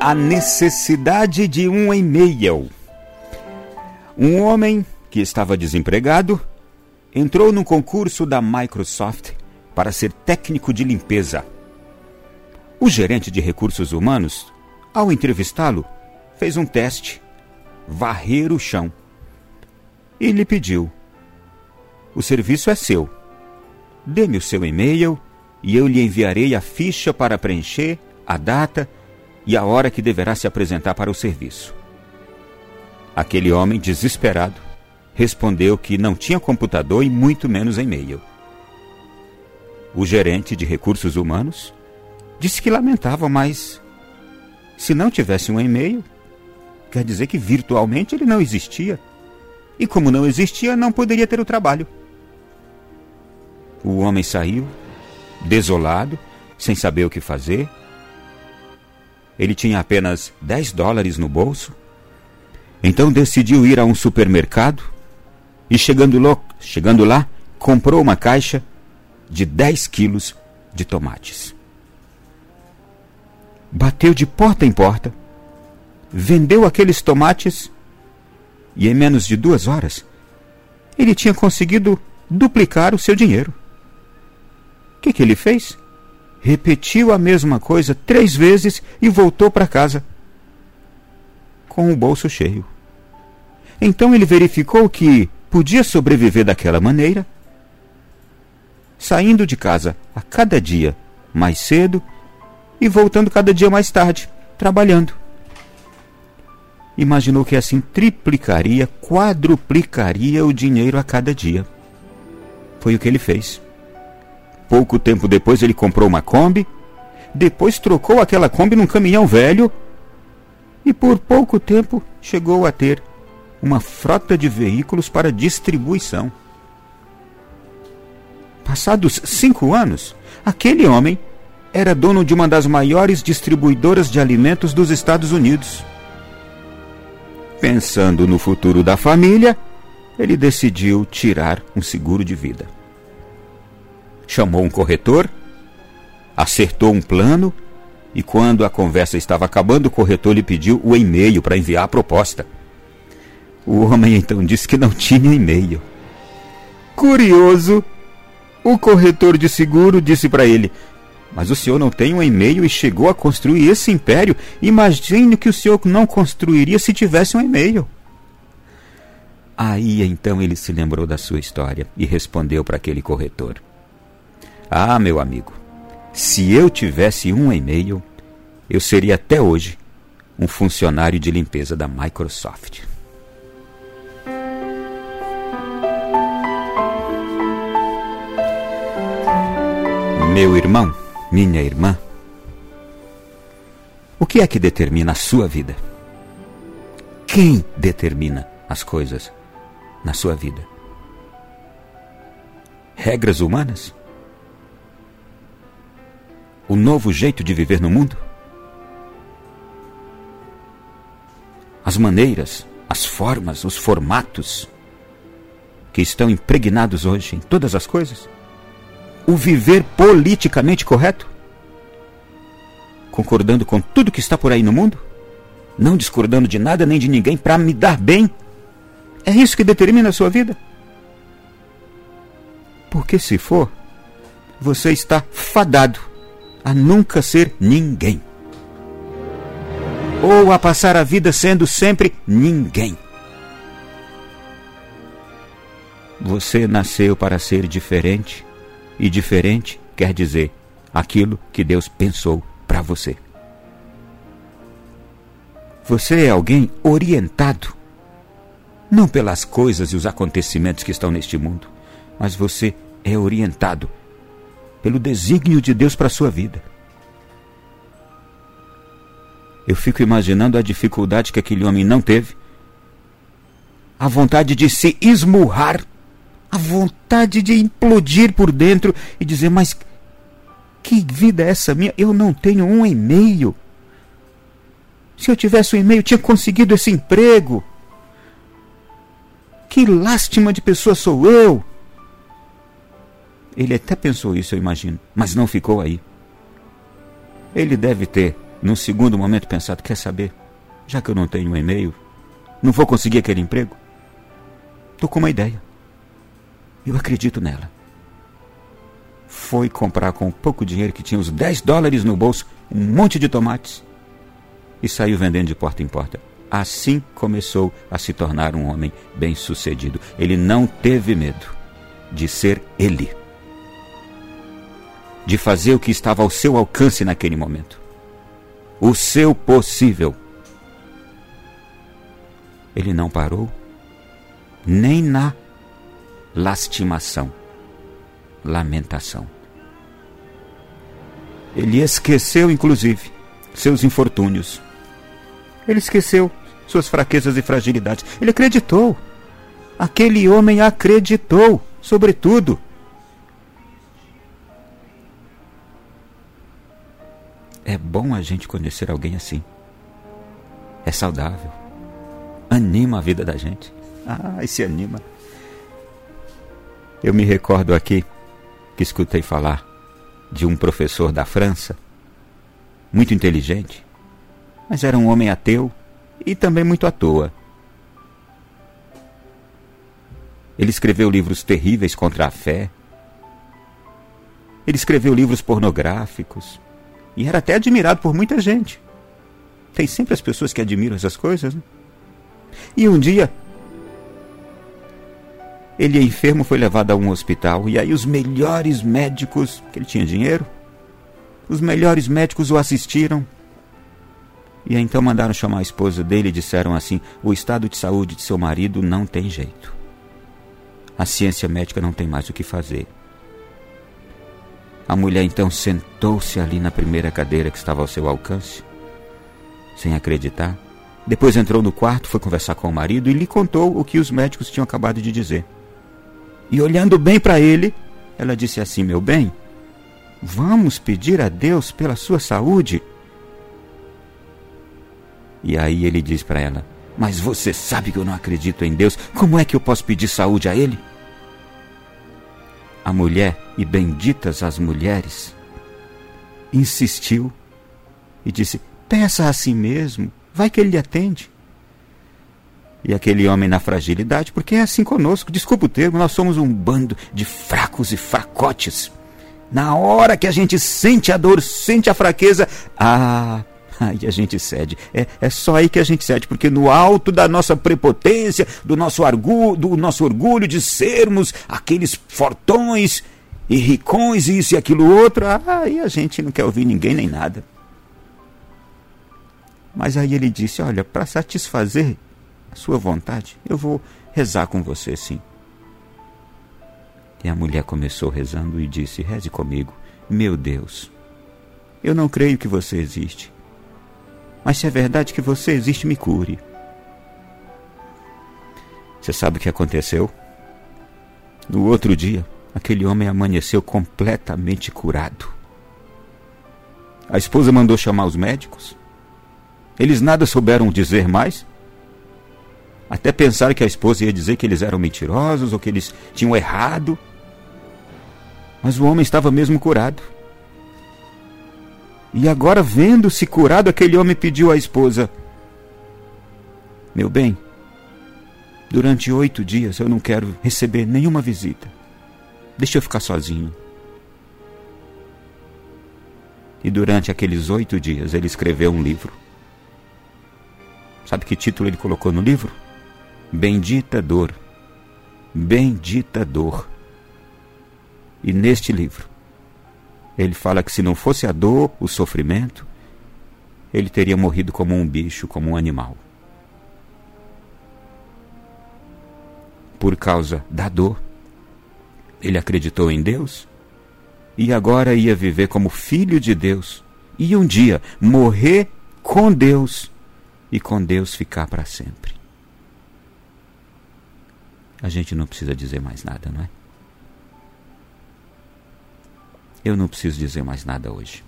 A necessidade de um e-mail. Um homem que estava desempregado entrou no concurso da Microsoft para ser técnico de limpeza. O gerente de recursos humanos, ao entrevistá-lo, fez um teste: varrer o chão. E lhe pediu: O serviço é seu. Dê-me o seu e-mail e eu lhe enviarei a ficha para preencher, a data e a hora que deverá se apresentar para o serviço. Aquele homem, desesperado, respondeu que não tinha computador e muito menos e-mail. O gerente de recursos humanos disse que lamentava, mas se não tivesse um e-mail, quer dizer que virtualmente ele não existia. E como não existia, não poderia ter o trabalho. O homem saiu, desolado, sem saber o que fazer. Ele tinha apenas 10 dólares no bolso. Então decidiu ir a um supermercado e, chegando, lo, chegando lá, comprou uma caixa de 10 quilos de tomates. Bateu de porta em porta, vendeu aqueles tomates e, em menos de duas horas, ele tinha conseguido duplicar o seu dinheiro. O que, que ele fez? Repetiu a mesma coisa três vezes e voltou para casa com o bolso cheio. Então ele verificou que podia sobreviver daquela maneira, saindo de casa a cada dia mais cedo e voltando cada dia mais tarde, trabalhando. Imaginou que assim triplicaria, quadruplicaria o dinheiro a cada dia. Foi o que ele fez. Pouco tempo depois ele comprou uma Kombi, depois trocou aquela Kombi num caminhão velho e por pouco tempo chegou a ter uma frota de veículos para distribuição. Passados cinco anos, aquele homem era dono de uma das maiores distribuidoras de alimentos dos Estados Unidos. Pensando no futuro da família, ele decidiu tirar um seguro de vida chamou um corretor, acertou um plano e, quando a conversa estava acabando, o corretor lhe pediu o e-mail para enviar a proposta. O homem então disse que não tinha e-mail. Curioso, o corretor de seguro disse para ele: Mas o senhor não tem um e-mail e chegou a construir esse império? Imagine que o senhor não construiria se tivesse um e-mail. Aí então ele se lembrou da sua história e respondeu para aquele corretor: ah, meu amigo, se eu tivesse um e-mail, eu seria até hoje um funcionário de limpeza da Microsoft. Meu irmão, minha irmã, o que é que determina a sua vida? Quem determina as coisas na sua vida? Regras humanas? O novo jeito de viver no mundo? As maneiras, as formas, os formatos que estão impregnados hoje em todas as coisas? O viver politicamente correto? Concordando com tudo que está por aí no mundo? Não discordando de nada nem de ninguém para me dar bem? É isso que determina a sua vida? Porque se for, você está fadado a nunca ser ninguém. Ou a passar a vida sendo sempre ninguém. Você nasceu para ser diferente, e diferente quer dizer aquilo que Deus pensou para você. Você é alguém orientado, não pelas coisas e os acontecimentos que estão neste mundo, mas você é orientado pelo desígnio de Deus para a sua vida. Eu fico imaginando a dificuldade que aquele homem não teve, a vontade de se esmurrar, a vontade de implodir por dentro e dizer: Mas que vida é essa minha? Eu não tenho um e-mail. Se eu tivesse um e-mail, tinha conseguido esse emprego. Que lástima de pessoa sou eu. Ele até pensou isso, eu imagino, mas não ficou aí. Ele deve ter num segundo momento, pensado: quer saber? Já que eu não tenho um e-mail, não vou conseguir aquele emprego? Estou com uma ideia. Eu acredito nela. Foi comprar com pouco dinheiro que tinha os 10 dólares no bolso, um monte de tomates e saiu vendendo de porta em porta. Assim começou a se tornar um homem bem-sucedido. Ele não teve medo de ser ele, de fazer o que estava ao seu alcance naquele momento, o seu possível. Ele não parou nem na lastimação, lamentação. Ele esqueceu, inclusive, seus infortúnios. Ele esqueceu suas fraquezas e fragilidades. Ele acreditou. Aquele homem acreditou, sobretudo. É bom a gente conhecer alguém assim. É saudável. Anima a vida da gente. Ah, se anima. Eu me recordo aqui que escutei falar de um professor da França, muito inteligente, mas era um homem ateu e também muito à toa. Ele escreveu livros terríveis contra a fé. Ele escreveu livros pornográficos. E era até admirado por muita gente. Tem sempre as pessoas que admiram essas coisas. Né? E um dia, ele enfermo foi levado a um hospital. E aí, os melhores médicos, que ele tinha dinheiro, os melhores médicos o assistiram e então mandaram chamar a esposa dele e disseram assim: o estado de saúde de seu marido não tem jeito. A ciência médica não tem mais o que fazer. A mulher então sentou-se ali na primeira cadeira que estava ao seu alcance, sem acreditar. Depois entrou no quarto, foi conversar com o marido e lhe contou o que os médicos tinham acabado de dizer. E olhando bem para ele, ela disse assim: Meu bem, vamos pedir a Deus pela sua saúde. E aí ele diz para ela: Mas você sabe que eu não acredito em Deus, como é que eu posso pedir saúde a Ele? A mulher, e benditas as mulheres, insistiu e disse: Peça a si mesmo, vai que ele lhe atende. E aquele homem na fragilidade, porque é assim conosco, desculpa o termo, nós somos um bando de fracos e fracotes. Na hora que a gente sente a dor, sente a fraqueza, ah, Aí a gente cede. É, é só aí que a gente cede, porque no alto da nossa prepotência, do nosso, argu, do nosso orgulho de sermos aqueles fortões e ricões, isso e aquilo outro, aí a gente não quer ouvir ninguém nem nada. Mas aí ele disse: Olha, para satisfazer a sua vontade, eu vou rezar com você sim. E a mulher começou rezando e disse: Reze comigo, meu Deus. Eu não creio que você existe. Mas se é verdade que você existe, me cure. Você sabe o que aconteceu? No outro dia, aquele homem amanheceu completamente curado. A esposa mandou chamar os médicos. Eles nada souberam dizer mais. Até pensaram que a esposa ia dizer que eles eram mentirosos ou que eles tinham errado. Mas o homem estava mesmo curado. E agora, vendo-se curado, aquele homem pediu à esposa: Meu bem, durante oito dias eu não quero receber nenhuma visita. Deixa eu ficar sozinho. E durante aqueles oito dias ele escreveu um livro. Sabe que título ele colocou no livro? Bendita Dor. Bendita Dor. E neste livro ele fala que se não fosse a dor, o sofrimento, ele teria morrido como um bicho, como um animal. Por causa da dor, ele acreditou em Deus e agora ia viver como filho de Deus e um dia morrer com Deus e com Deus ficar para sempre. A gente não precisa dizer mais nada, não é? Eu não preciso dizer mais nada hoje.